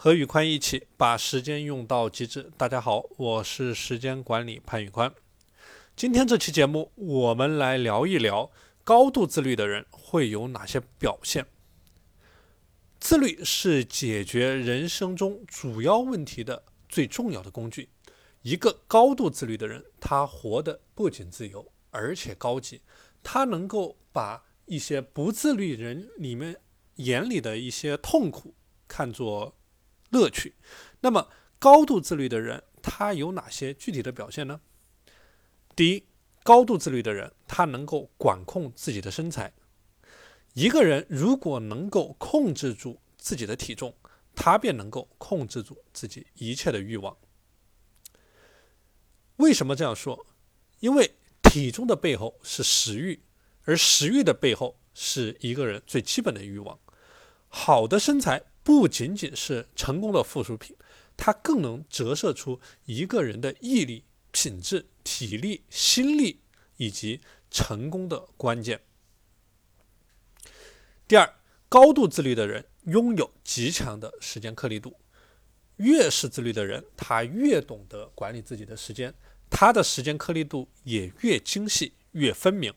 和宇宽一起把时间用到极致。大家好，我是时间管理潘宇宽。今天这期节目，我们来聊一聊高度自律的人会有哪些表现。自律是解决人生中主要问题的最重要的工具。一个高度自律的人，他活得不仅自由，而且高级。他能够把一些不自律人里面眼里的一些痛苦看作乐趣。那么，高度自律的人，他有哪些具体的表现呢？第一，高度自律的人，他能够管控自己的身材。一个人如果能够控制住自己的体重，他便能够控制住自己一切的欲望。为什么这样说？因为体重的背后是食欲，而食欲的背后是一个人最基本的欲望。好的身材不仅仅是成功的附属品，它更能折射出一个人的毅力、品质。体力、心力以及成功的关键。第二，高度自律的人拥有极强的时间颗粒度。越是自律的人，他越懂得管理自己的时间，他的时间颗粒度也越精细、越分明。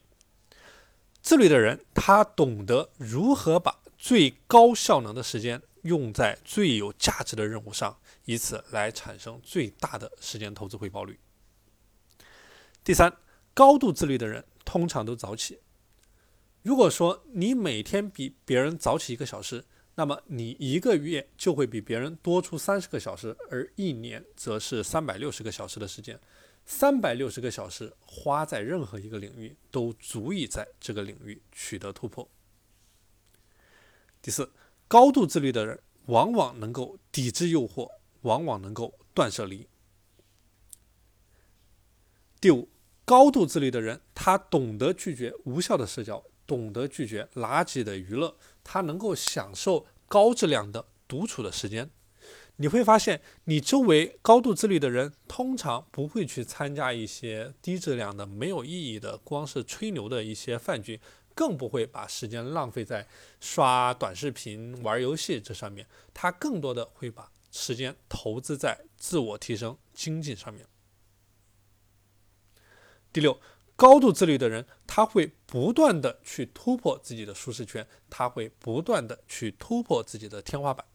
自律的人，他懂得如何把最高效能的时间用在最有价值的任务上，以此来产生最大的时间投资回报率。第三，高度自律的人通常都早起。如果说你每天比别人早起一个小时，那么你一个月就会比别人多出三十个小时，而一年则是三百六十个小时的时间。三百六十个小时花在任何一个领域，都足以在这个领域取得突破。第四，高度自律的人往往能够抵制诱惑，往往能够断舍离。第五，高度自律的人，他懂得拒绝无效的社交，懂得拒绝垃圾的娱乐，他能够享受高质量的独处的时间。你会发现，你周围高度自律的人，通常不会去参加一些低质量的、没有意义的、光是吹牛的一些饭局，更不会把时间浪费在刷短视频、玩游戏这上面。他更多的会把时间投资在自我提升、精进上面。第六，高度自律的人，他会不断的去突破自己的舒适圈，他会不断的去突破自己的天花板。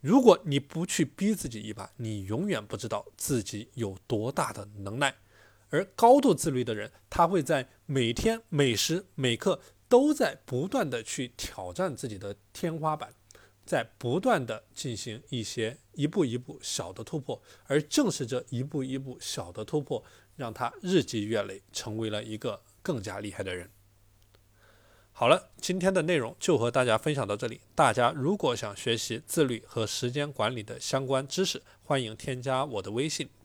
如果你不去逼自己一把，你永远不知道自己有多大的能耐。而高度自律的人，他会在每天每时每刻都在不断的去挑战自己的天花板，在不断的进行一些一步一步小的突破，而正是这一步一步小的突破。让他日积月累，成为了一个更加厉害的人。好了，今天的内容就和大家分享到这里。大家如果想学习自律和时间管理的相关知识，欢迎添加我的微信